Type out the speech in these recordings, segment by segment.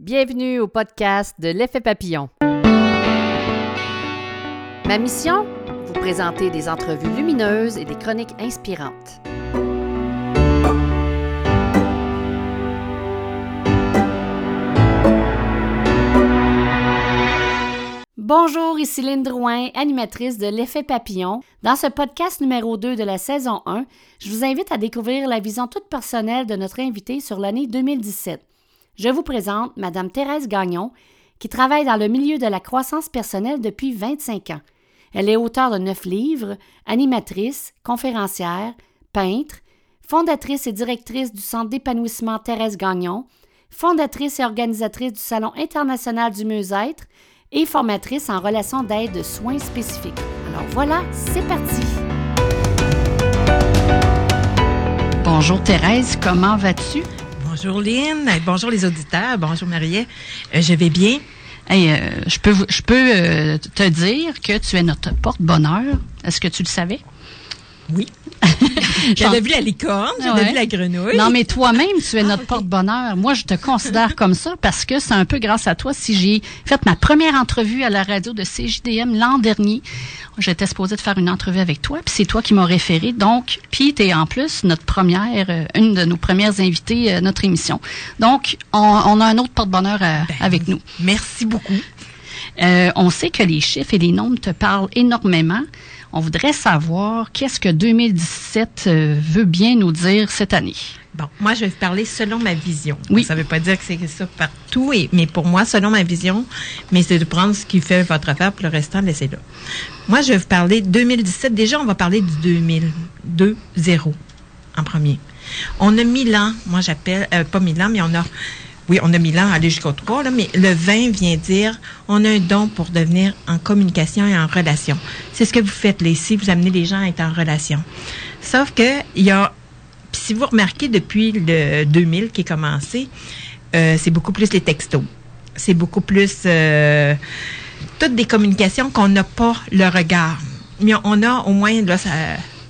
Bienvenue au podcast de l'effet papillon. Ma mission? Vous présenter des entrevues lumineuses et des chroniques inspirantes. Bonjour, ici Lynne Drouin, animatrice de L'Effet Papillon. Dans ce podcast numéro 2 de la saison 1, je vous invite à découvrir la vision toute personnelle de notre invité sur l'année 2017 je vous présente Madame Thérèse Gagnon, qui travaille dans le milieu de la croissance personnelle depuis 25 ans. Elle est auteure de neuf livres, animatrice, conférencière, peintre, fondatrice et directrice du Centre d'épanouissement Thérèse Gagnon, fondatrice et organisatrice du Salon international du mieux-être et formatrice en relations d'aide de soins spécifiques. Alors voilà, c'est parti. Bonjour Thérèse, comment vas-tu? Bonjour Lynn, bonjour les auditeurs, bonjour Mariette. Euh, je vais bien. Hey, euh, je peux, je peux euh, te dire que tu es notre porte-bonheur. Est-ce que tu le savais? Oui. J'avais vu la licorne, j'avais vu la grenouille. Non, mais toi-même, tu es notre porte-bonheur. Moi, je te considère comme ça parce que c'est un peu grâce à toi si j'ai fait ma première entrevue à la radio de CJDM l'an dernier. J'étais supposée de faire une entrevue avec toi, puis c'est toi qui m'as référé. Donc, puis tu es en plus notre première, euh, une de nos premières invitées à notre émission. Donc, on, a un autre porte-bonheur euh, ben, avec nous. Merci beaucoup. Euh, on sait que les chiffres et les nombres te parlent énormément. On voudrait savoir qu'est-ce que 2017 euh, veut bien nous dire cette année. Bon, moi, je vais vous parler selon ma vision. Oui. Ça ne veut pas dire que c'est ça partout, et, mais pour moi, selon ma vision, mais c'est de prendre ce qui fait votre affaire, pour le restant, laissez là. Moi, je vais vous parler 2017. Déjà, on va parler du 2002 0 en premier. On a mille ans, moi j'appelle, euh, pas mille ans, mais on a oui, on a mis l'an à aller jusqu'au 3, là, mais le 20 vient dire on a un don pour devenir en communication et en relation. C'est ce que vous faites là ici, vous amenez les gens à être en relation. Sauf que il y a, si vous remarquez depuis le 2000 qui est commencé, euh, c'est beaucoup plus les textos. C'est beaucoup plus euh, toutes des communications qu'on n'a pas le regard. Mais on a au moins là, ça,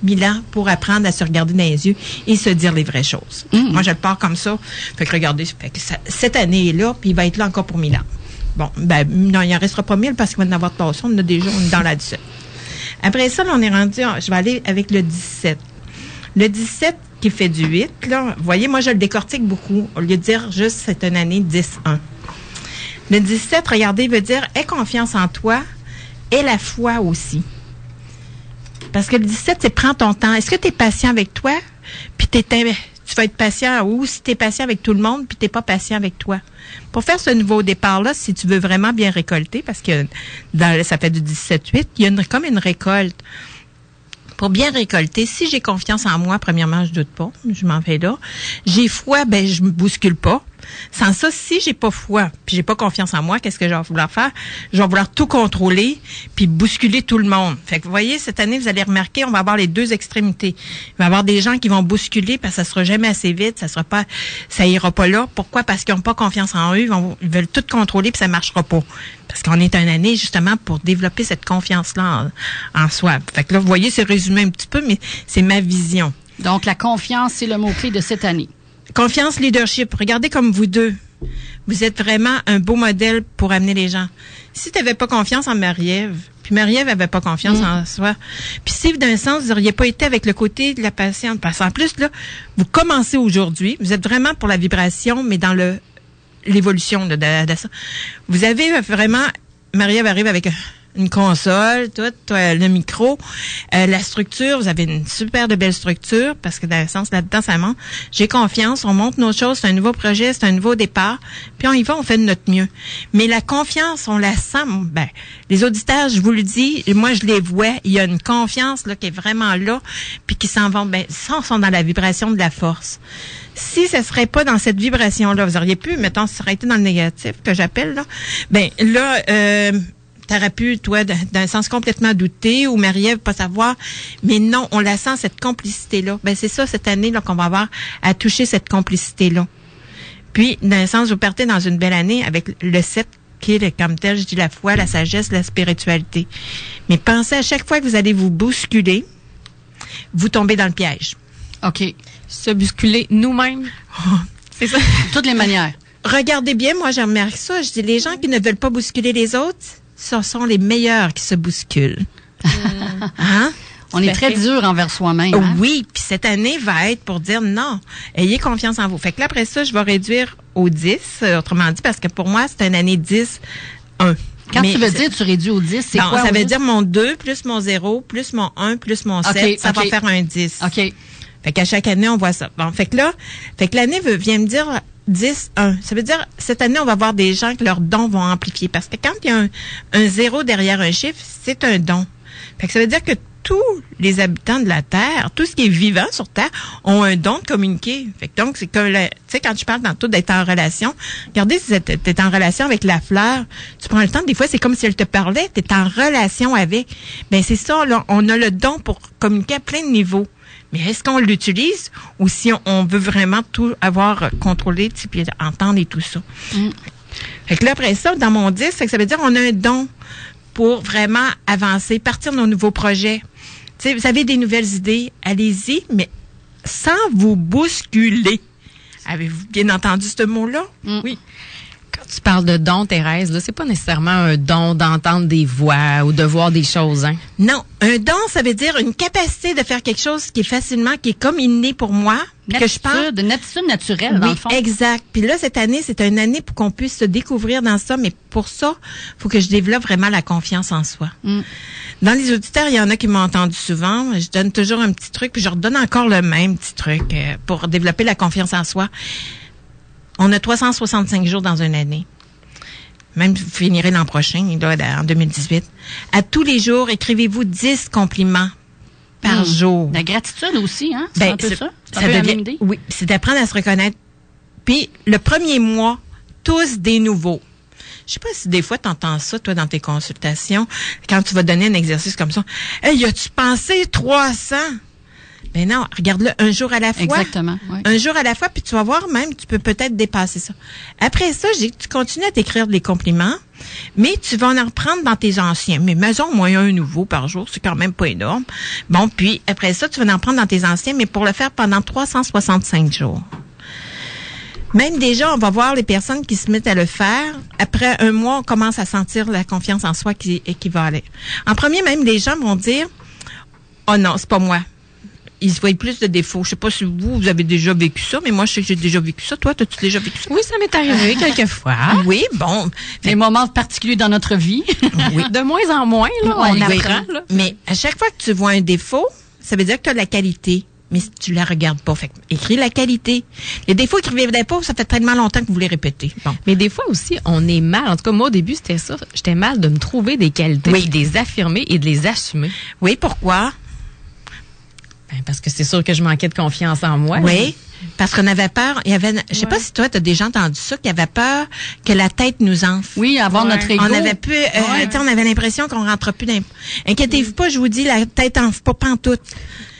mille ans pour apprendre à se regarder dans les yeux et se dire les vraies choses. Mm. Moi, je le pars comme ça. Fait que regardez, fait que cette année est là, puis il va être là encore pour mille ans. Bon, ben, non, il en restera pas mille parce qu'il va en avoir passé. On a déjà, on est dans la 17. Après ça, on est rendu, je vais aller avec le 17. Le 17 qui fait du 8, là, vous voyez, moi, je le décortique beaucoup. Au lieu de dire juste c'est une année 10-1. Le 17, regardez, veut dire aie confiance en toi et la foi aussi. Parce que le 17, c'est prends ton temps. Est-ce que tu es patient avec toi? Puis tu vas être patient ou si tu es patient avec tout le monde puis tu pas patient avec toi. Pour faire ce nouveau départ-là, si tu veux vraiment bien récolter, parce que dans, ça fait du 17-8, il y a comme une récolte. Pour bien récolter, si j'ai confiance en moi, premièrement, je doute pas, je m'en vais là. J'ai foi, ben je me bouscule pas. Sans ça, si j'ai pas foi, puis j'ai pas confiance en moi, qu'est-ce que je vais vouloir faire? Je vais vouloir tout contrôler, puis bousculer tout le monde. Fait que vous voyez, cette année, vous allez remarquer, on va avoir les deux extrémités. Il va y avoir des gens qui vont bousculer parce que ça sera jamais assez vite, ça sera pas, ça ira pas là. Pourquoi? Parce qu'ils ont pas confiance en eux, ils, veulent tout contrôler, puis ça marchera pas. Parce qu'on est une année justement pour développer cette confiance-là en, en soi. Fait que là, vous voyez, c'est résumé un petit peu, mais c'est ma vision. Donc, la confiance, c'est le mot-clé de cette année. Confiance, leadership. Regardez comme vous deux. Vous êtes vraiment un beau modèle pour amener les gens. Si tu n'avais pas confiance en Marie-Ève, puis Marie-Ève n'avait pas confiance mm. en soi, puis si d'un sens, vous n'auriez pas été avec le côté de la patiente, parce qu'en plus, là, vous commencez aujourd'hui, vous êtes vraiment pour la vibration, mais dans le l'évolution de, de, de, ça. Vous avez vraiment, Marie-Ève arrive avec une console, tout, le micro, euh, la structure, vous avez une super de belle structure parce que dans le sens là-dedans ça monte. J'ai confiance, on monte nos choses, c'est un nouveau projet, c'est un nouveau départ, puis on y va, on fait de notre mieux. Mais la confiance, on la sent. Ben, les auditeurs, je vous le dis, moi je les vois, il y a une confiance là qui est vraiment là, puis qui s'en vont. Ben, ça, sont dans la vibration de la force. Si ce serait pas dans cette vibration-là, vous auriez pu, mettons, ça aurait été dans le négatif que j'appelle là, ben là. Euh, t'aurais pu, toi, d'un sens complètement douté ou Marie-Ève pas savoir. Mais non, on la sent, cette complicité-là. Ben, c'est ça, cette année, là, qu'on va avoir à toucher cette complicité-là. Puis, d'un sens, vous partez dans une belle année avec le 7 qui est, comme tel, je dis la foi, la sagesse, la spiritualité. Mais pensez à chaque fois que vous allez vous bousculer, vous tombez dans le piège. OK. Se bousculer nous-mêmes. c'est ça. toutes les manières. regardez bien, moi, j'ai remarqué ça. Je dis, les gens qui ne veulent pas bousculer les autres, ce sont les meilleurs qui se bousculent. hein? On est très dur envers soi-même. Hein? Oui, puis cette année va être pour dire non, ayez confiance en vous. Fait que là, après ça, je vais réduire au 10, euh, autrement dit, parce que pour moi, c'est une année 10, 1. Quand tu veux dire tu réduis au 10, c'est quoi? Ça veut dire mon 2 plus mon 0 plus mon 1 plus mon 7, ça va faire un 10. OK. Fait qu'à chaque année, on voit ça. Bon, fait que là, fait que l'année vient me dire 10, 1. Ça veut dire, cette année, on va voir des gens que leurs dons vont amplifier. Parce que quand il y a un, zéro derrière un chiffre, c'est un don. Fait que ça veut dire que tous les habitants de la Terre, tout ce qui est vivant sur Terre, ont un don de communiquer. Donc, c'est comme, tu sais, quand tu parles dans tout d'être en relation, regardez si tu es en relation avec la fleur, tu prends le temps, des fois, c'est comme si elle te parlait, tu es en relation avec. Ben c'est ça, là, on a le don pour communiquer à plein de niveaux. Mais est-ce qu'on l'utilise ou si on, veut vraiment tout avoir contrôlé, puis entendre et tout ça? Mm. Fait que là, après ça, dans mon disque, ça veut dire qu'on a un don pour vraiment avancer, partir de nos nouveaux projets. sais, vous avez des nouvelles idées, allez-y, mais sans vous bousculer. Avez-vous bien entendu ce mot-là? Mm. Oui tu parles de don, Thérèse, là, c'est pas nécessairement un don d'entendre des voix ou de voir des choses, hein? Non. Un don, ça veut dire une capacité de faire quelque chose qui est facilement, qui est comme inné pour moi. que je parle. De nature naturelle, dans le fond. exact. Puis là, cette année, c'est une année pour qu'on puisse se découvrir dans ça, mais pour ça, faut que je développe vraiment la confiance en soi. Mm. Dans les auditeurs, il y en a qui m'ont entendu souvent. Je donne toujours un petit truc, puis je redonne encore le même petit truc euh, pour développer la confiance en soi. On a 365 jours dans une année. Même vous finirez l'an prochain, là, en 2018. À tous les jours, écrivez-vous 10 compliments par hmm. jour. La gratitude aussi, hein? C'est ben, un peu ça? Ça, devient, oui, c'est d'apprendre à se reconnaître. Puis, le premier mois, tous des nouveaux. Je sais pas si des fois tu entends ça, toi, dans tes consultations, quand tu vas donner un exercice comme ça. Hey, as-tu pensé 300? Mais non, regarde-le un jour à la fois. Exactement. Un jour à la fois, puis tu vas voir même, tu peux peut-être dépasser ça. Après ça, j'ai tu continues à t'écrire des compliments, mais tu vas en reprendre dans tes anciens. Mais maison, moins un nouveau par jour, c'est quand même pas énorme. Bon, puis après ça, tu vas en prendre dans tes anciens, mais pour le faire pendant 365 jours. Même déjà, on va voir les personnes qui se mettent à le faire. Après un mois, on commence à sentir la confiance en soi qui, qui va aller. En premier, même, les gens vont dire, oh non, c'est pas moi ils se voient plus de défauts. Je sais pas si vous, vous avez déjà vécu ça, mais moi, je sais que j'ai déjà vécu ça. Toi, as-tu déjà vécu ça? Oui, ça m'est arrivé quelquefois. Oui, bon. Des moments particuliers dans notre vie. Oui. de moins en moins, là, on apprend. Là. Mais à chaque fois que tu vois un défaut, ça veut dire que tu as de la qualité. Mais si tu la regardes pas, fait écris la qualité. Les défauts, écrivez pas, ça fait tellement longtemps que vous les répétez. Bon. Mais des fois aussi, on est mal. En tout cas, moi, au début, c'était ça. J'étais mal de me trouver des qualités, oui. de les affirmer et de les assumer. Oui, pourquoi? Ben, parce que c'est sûr que je manquais de confiance en moi. Oui. Parce qu'on avait peur, il y avait, je sais pas si toi tu as déjà entendu ça, qu'il y avait peur que la tête nous enfle. Oui, avoir notre ego. On avait plus, euh, on avait l'impression qu'on rentre plus dans. Inquiétez-vous pas, je vous dis, la tête enfle pas pantoute.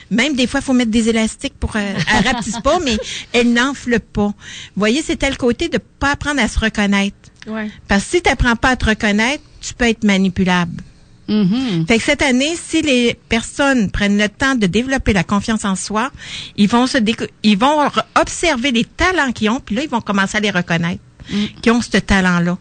Même des fois, il faut mettre des élastiques pour euh, elle rapetisse pas, mais elle n'enfle pas. Vous voyez, c'est tel côté de pas apprendre à se reconnaître. Ouais. Parce que si tu n'apprends pas à te reconnaître, tu peux être manipulable. Mm-hmm. Fait que cette année, si les personnes prennent le temps de développer la confiance en soi, ils vont se ils vont observer les talents qu'ils ont, puis là, ils vont commencer à les reconnaître, mm. qui ont ce talent-là.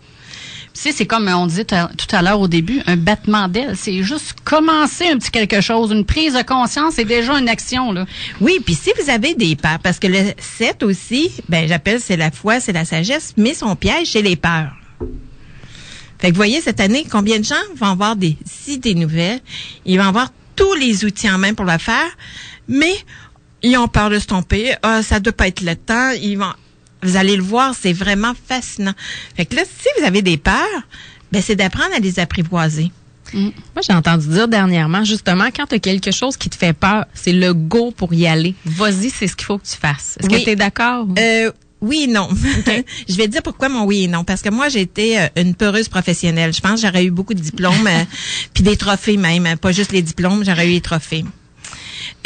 Tu c'est comme on disait tout à l'heure au début, un battement d'aile. C'est juste commencer un petit quelque chose, une prise de conscience, c'est déjà une action, là. Oui, puis si vous avez des peurs, parce que le 7 aussi, ben j'appelle c'est la foi, c'est la sagesse, mais son piège, c'est les peurs. Fait que vous voyez, cette année, combien de gens vont avoir des idées nouvelles? Ils vont avoir tous les outils en main pour le faire, mais ils ont peur de se tromper. Ah, ça doit pas être le temps. Ils vont, vous allez le voir, c'est vraiment fascinant. Fait que là, si vous avez des peurs, ben, c'est d'apprendre à les apprivoiser. Mm. Moi, j'ai entendu dire dernièrement, justement, quand tu as quelque chose qui te fait peur, c'est le go pour y aller. Vas-y, c'est ce qu'il faut que tu fasses. Est-ce que tu es d'accord? Euh, oui et non. je vais te dire pourquoi mon oui et non. Parce que moi, j'ai été euh, une peureuse professionnelle. Je pense que j'aurais eu beaucoup de diplômes, euh, puis des trophées même. Pas juste les diplômes, j'aurais eu les trophées.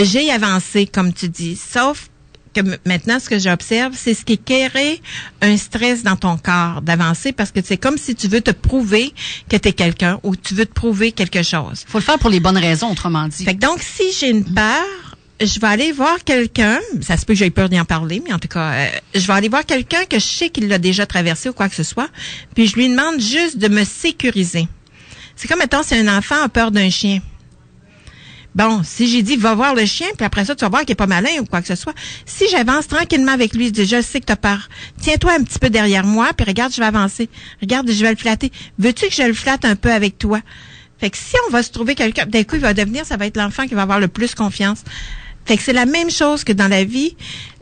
J'ai avancé, comme tu dis, sauf que maintenant, ce que j'observe, c'est ce qui crée un stress dans ton corps d'avancer parce que c'est comme si tu veux te prouver que tu es quelqu'un ou tu veux te prouver quelque chose. faut le faire pour les bonnes raisons, autrement dit. Fait donc, si j'ai une peur, je vais aller voir quelqu'un, ça se peut que j'aie peur d'y en parler, mais en tout cas, euh, je vais aller voir quelqu'un que je sais qu'il l'a déjà traversé ou quoi que ce soit, puis je lui demande juste de me sécuriser. C'est comme, mettons, si un enfant a peur d'un chien. Bon, si j'ai dit, va voir le chien, puis après ça, tu vas voir qu'il est pas malin ou quoi que ce soit. Si j'avance tranquillement avec lui, je je sais que t'as peur. Tiens-toi un petit peu derrière moi, puis regarde, je vais avancer. Regarde, je vais le flatter. Veux-tu que je le flatte un peu avec toi? Fait que si on va se trouver quelqu'un, d'un coup, il va devenir, ça va être l'enfant qui va avoir le plus confiance. Fait que c'est la même chose que dans la vie.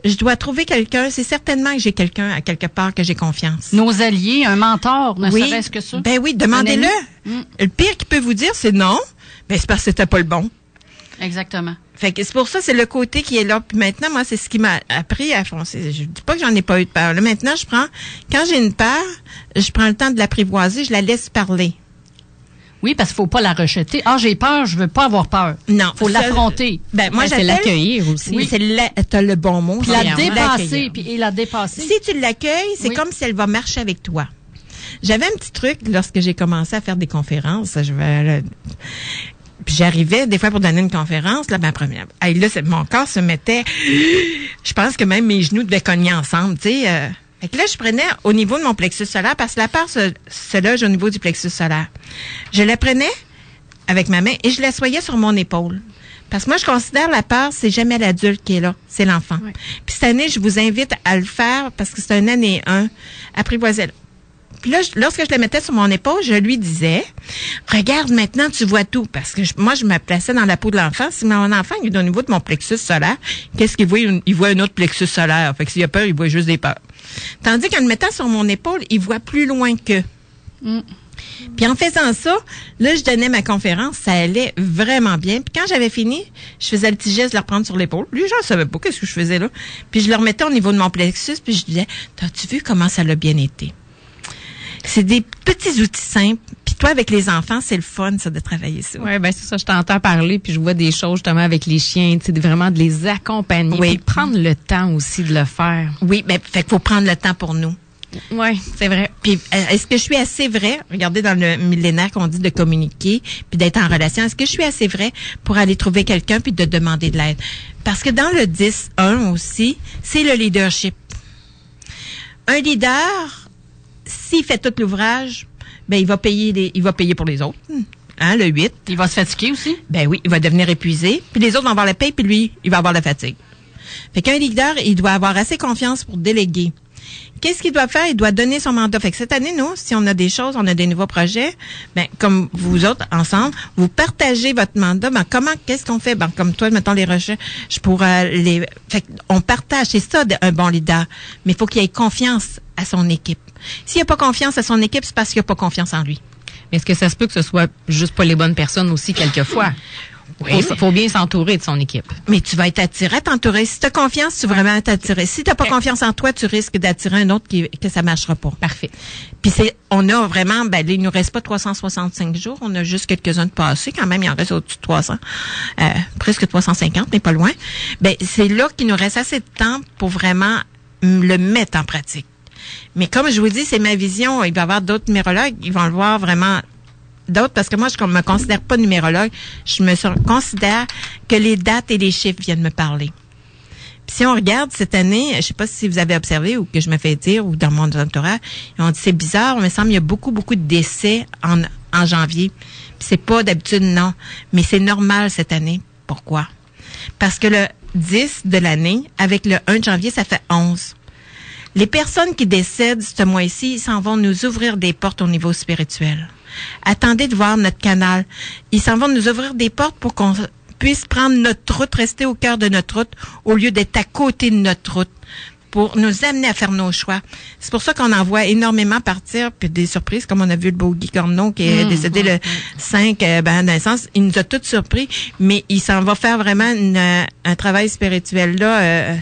Je dois trouver quelqu'un. C'est certainement que j'ai quelqu'un à quelque part que j'ai confiance. Nos alliés, un mentor, ne serait-ce que ça? Ben oui, demandez-le. Mm. Le pire qu'il peut vous dire, c'est non. Ben c'est parce que c'était pas le bon. Exactement. Fait que c'est pour ça, c'est le côté qui est là. Puis maintenant, moi, c'est ce qui m'a appris à foncer. Je dis pas que j'en ai pas eu de peur. Là, maintenant, je prends, quand j'ai une peur, je prends le temps de l'apprivoiser, je la laisse parler. Oui, parce qu'il faut pas la rejeter. Ah, j'ai peur, je veux pas avoir peur. Non. Faut l'affronter. Ben, moi, c'est l'accueillir aussi. Oui, c'est t'as le bon mot. Puis la dépasser, puis la dépasser. Si tu l'accueilles, c'est comme si elle va marcher avec toi. J'avais un petit truc lorsque j'ai commencé à faire des conférences. Je vais, puis j'arrivais des fois pour donner une conférence, là, ma première. Hey, là, mon corps se mettait. Je pense que même mes genoux devaient cogner ensemble, tu sais. Euh. Fait que là, je prenais au niveau de mon plexus solaire, parce que la part se, se loge au niveau du plexus solaire. Je la prenais avec ma main et je l'assoyais sur mon épaule. Parce que moi, je considère la part, c'est jamais l'adulte qui est là, c'est l'enfant. Puis cette année, je vous invite à le faire parce que c'est une année 1. Apprivoisez puis là, lorsque je le mettais sur mon épaule, je lui disais, regarde maintenant, tu vois tout. Parce que moi, je me plaçais dans la peau de l'enfant. Si mon enfant il est au niveau de mon plexus solaire, qu'est-ce qu'il voit? Il voit un autre plexus solaire. Fait que s'il a peur, il voit juste des peurs. Tandis qu'en le mettant sur mon épaule, il voit plus loin que. Mm. Puis en faisant ça, là, je donnais ma conférence, ça allait vraiment bien. Puis quand j'avais fini, je faisais le petit geste de le reprendre sur l'épaule. Lui, je ne savais pas qu'est-ce que je faisais là. Puis je le remettais au niveau de mon plexus, puis je disais, t'as-tu vu comment ça l'a bien été? C'est des petits outils simples. Puis toi, avec les enfants, c'est le fun, ça, de travailler ça. Oui, ben c'est ça. Je t'entends parler, puis je vois des choses justement avec les chiens, tu sais, vraiment de les accompagner. Oui. prendre le temps aussi de le faire. Oui, ben fait qu'il faut prendre le temps pour nous. Oui, c'est vrai. Puis euh, est-ce que je suis assez vrai Regardez dans le millénaire qu'on dit de communiquer puis d'être en relation. Est-ce que je suis assez vrai pour aller trouver quelqu'un puis de demander de l'aide? Parce que dans le 10-1 aussi, c'est le leadership. Un leader, s'il fait tout l'ouvrage, ben il va payer il va payer pour les autres. Hein, le 8. Il va se fatiguer aussi? Ben oui, il va devenir épuisé. Puis les autres vont avoir la paye, puis lui, il va avoir la fatigue. Fait qu'un leader, il doit avoir assez confiance pour déléguer. Qu'est-ce qu'il doit faire? Il doit donner son mandat. Fait que cette année, nous, si on a des choses, on a des nouveaux projets, ben, comme vous autres, ensemble, vous partagez votre mandat. Ben, comment, qu'est-ce qu'on fait? Ben, comme toi, mettons les recherches, je pourrais les, fait on partage. C'est ça, un bon leader. Mais il faut qu'il ait confiance à son équipe. S'il n'a pas confiance à son équipe, c'est parce qu'il n'a pas confiance en lui. Mais est-ce que ça se peut que ce soit juste pas les bonnes personnes aussi quelquefois? Il faut, bien s'entourer de son équipe. Mais tu vas être attiré à t'entourer. Si tu as confiance, tu vas vraiment t'attirer. Si tu n'as pas confiance en toi, tu risques d'attirer un autre qui, que ça marchera pas. Parfait. Puis c'est, on a vraiment, ben, il nous reste pas 365 jours. On a juste quelques-uns de passés. Quand même, il en reste au-dessus de 300. Euh, presque 350, mais pas loin. Ben, c'est là qu'il nous reste assez de temps pour vraiment le mettre en pratique. Mais comme je vous dis, c'est ma vision. Il va y avoir d'autres numérologues, ils vont le voir vraiment d'autres parce que moi je me considère pas numérologue, je me considère que les dates et les chiffres viennent me parler. Puis si on regarde cette année, je sais pas si vous avez observé ou que je me fais dire ou dans mon entourage, on dit c'est bizarre, il me semble il y a beaucoup beaucoup de décès en, en janvier. C'est pas d'habitude non, mais c'est normal cette année. Pourquoi? Parce que le 10 de l'année avec le 1 janvier, ça fait 11. Les personnes qui décèdent ce mois-ci, s'en vont nous ouvrir des portes au niveau spirituel. Attendez de voir notre canal. Ils s'en vont nous ouvrir des portes pour qu'on puisse prendre notre route, rester au cœur de notre route, au lieu d'être à côté de notre route pour nous amener à faire nos choix. C'est pour ça qu'on en voit énormément partir, puis des surprises, comme on a vu le beau Guy Corneau qui est mmh, décédé le 5 mmh, mmh. euh, ben, d'un sens, il nous a tous surpris, mais il s'en va faire vraiment un travail spirituel là euh,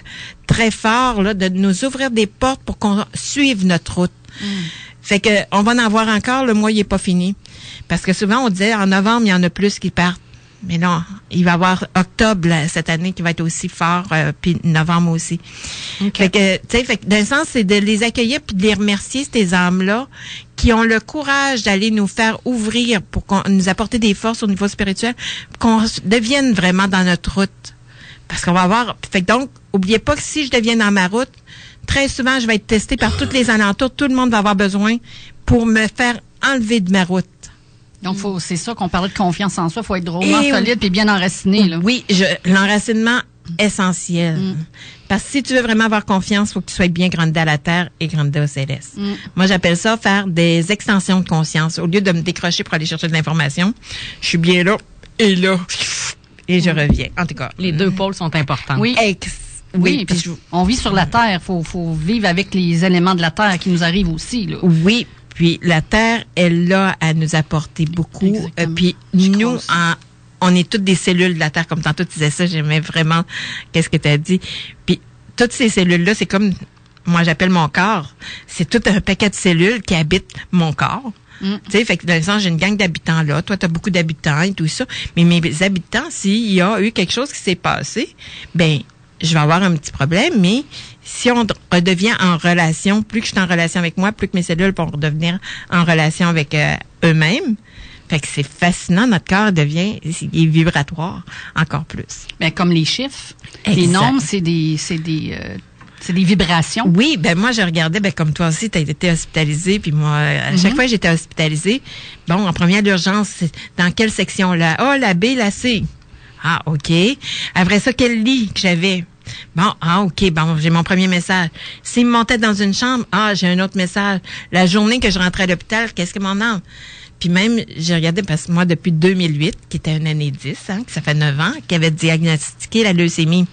très fort, là, de nous ouvrir des portes pour qu'on suive notre route. Fait que on va en avoir encore, le mois il est pas fini. Parce que souvent on disait en novembre, il y en a plus qui partent. Mais non, il va y avoir octobre cette année qui va être aussi fort, euh, puis novembre aussi. Fait que, tu sais, d'un sens, c'est de les accueillir puis de les remercier ces âmes-là qui ont le courage d'aller nous faire ouvrir pour qu'on nous apporter des forces au niveau spirituel, qu'on devienne vraiment dans notre route Parce qu'on va avoir. Fait que donc, oubliez pas que si je deviens dans ma route, très souvent, je vais être testée par tous les alentours. Tout le monde va avoir besoin pour me faire enlever de ma route. Donc, faut, c'est ça qu'on parlait de confiance en soi. Il faut être drôlement solide et bien enraciné. Là. Oui, l'enracinement essentiel. Mm. Parce que si tu veux vraiment avoir confiance, il faut que tu sois bien grandi à la terre et grandi au céleste. Mm. Moi, j'appelle ça faire des extensions de conscience. Au lieu de me décrocher pour aller chercher de l'information, je suis bien là et là et je mm. reviens. En tout cas, les deux pôles sont importants. Oui. oui, on vit sur la terre. Faut, faut vivre avec les éléments de la terre qui nous arrivent aussi. Là. Oui, puis la terre, elle là à nous apporter beaucoup. Euh, puis nous, on est toutes des cellules de la terre, comme tantôt tu disais ça. J'aimais vraiment qu'est-ce que tu as dit. Puis toutes ces cellules-là, c'est comme moi j'appelle mon corps. C'est tout un paquet de cellules qui habitent mon corps. Mm. Tu sais, fait que dans le sens, j'ai une gang d'habitants là. Toi, tu as beaucoup d'habitants et tout ça. Mais mes habitants, s'il y a eu quelque chose qui s'est passé, ben, je vais avoir un petit problème, mais si on redevient en relation, plus que je suis en relation avec moi, plus que mes cellules vont redevenir en relation avec euh, eux-mêmes. Fait que c'est fascinant, notre corps devient il est vibratoire encore plus. Ben, comme les chiffres, les nombres, c'est des c'est des euh, c'est des vibrations. Oui, ben moi je regardais, ben comme toi aussi, tu as été hospitalisé, puis moi à chaque mhm. fois que j'étais hospitalisée, bon en première urgence, dans quelle section? Là Oh la B, la C. Ah ok. Après ça, quel lit que j'avais? Bon, ah, OK, bon, j'ai mon premier message. S'il me montait dans une chambre, ah, j'ai un autre message. La journée que je rentrais à l'hôpital, qu'est-ce que mon âme? Puis même, j'ai regardé, parce que moi, depuis 2008, qui était une année 10, hein, que ça fait 9 ans, qui avait diagnostiqué la leucémie.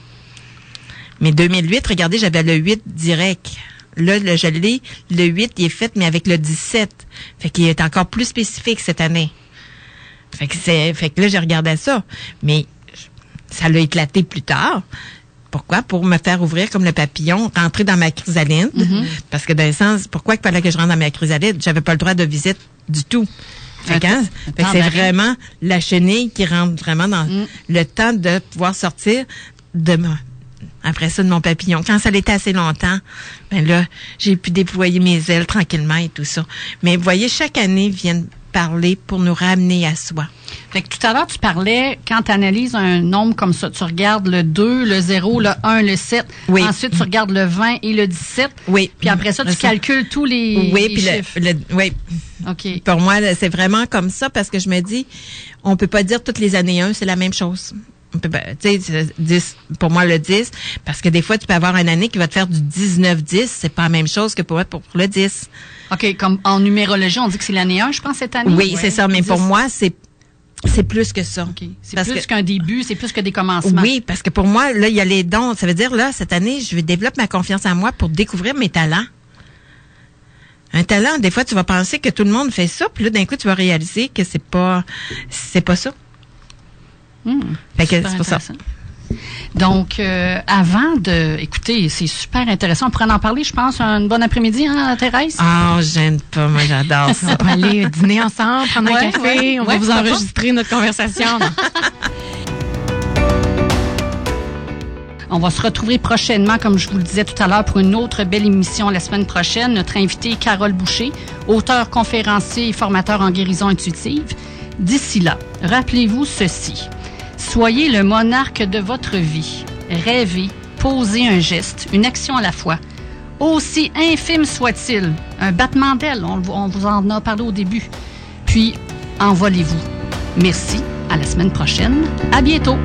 Mais 2008, regardez, j'avais le 8 direct. Là, le, je l'ai, le 8, il est fait, mais avec le 17. Fait qu'il est encore plus spécifique cette année. Fait que fait que là, j'ai regardé ça. Mais ça l'a éclaté plus tard. Pourquoi? Pour me faire ouvrir comme le papillon, rentrer dans ma chrysalide. Mm-hmm. Parce que dans le sens, pourquoi il fallait que je rentre dans ma chrysalide? J'avais pas le droit de visite du tout. Fait, c'est vraiment la chenille qui rentre vraiment dans mm. le temps de pouvoir sortir de après ça de mon papillon. Quand ça l'était assez longtemps, ben là, j'ai pu déployer mes ailes tranquillement et tout ça. Mais vous voyez, chaque année viennent parler pour nous ramener à soi. Fait que tout à l'heure, tu parlais, quand tu analyses un nombre comme ça, tu regardes le 2, le 0, le 1, le 7. Oui. Ensuite, tu regardes le 20 et le 17. Oui. Puis après ça, tu calcules tous les, oui, puis chiffres. Le, oui. OK. Pour moi, c'est vraiment comme ça parce que je me dis, on peut pas dire toutes les années 1, c'est la même chose. Tu sais, 10, pour moi, le 10, parce que des fois, tu peux avoir une année qui va te faire du 19-10, c'est pas la même chose que pour, pour, pour le 10. OK, comme en numérologie, on dit que c'est l'année 1, je pense, cette année? Oui, c'est ça, mais pour moi, c'est c'est plus que ça. C'est plus qu'un début, c'est plus que des commencements. Oui, parce que pour moi, là, il y a les dons. Ça veut dire, là, cette année, je vais développer ma confiance en moi pour découvrir mes talents. Un talent, des fois, tu vas penser que tout le monde fait ça, puis là, d'un coup, tu vas réaliser que c'est pas, c'est pas ça. Hmm, fait que c'est pour ça. Donc, euh, avant de... Écoutez, c'est super intéressant. On pourrait en parler, je pense, un bon après-midi, hein, Thérèse? Ah, oh, j'aime pas. Moi, j'adore ça. on va aller dîner ensemble, prendre un café. on va vous enregistrer notre conversation. On va se retrouver prochainement, comme je vous le disais tout à l'heure, pour une autre belle émission la semaine prochaine. Notre invité est Carole Boucher, auteur, conférencier et formateur en guérison intuitive. D'ici là, rappelez-vous ceci. Soyez le monarque de votre vie. Rêvez, posez un geste, une action à la fois. Aussi infime soit-il, un battement d'aile, on, on vous en a parlé au début. Puis, envolez-vous. Merci, à la semaine prochaine. À bientôt.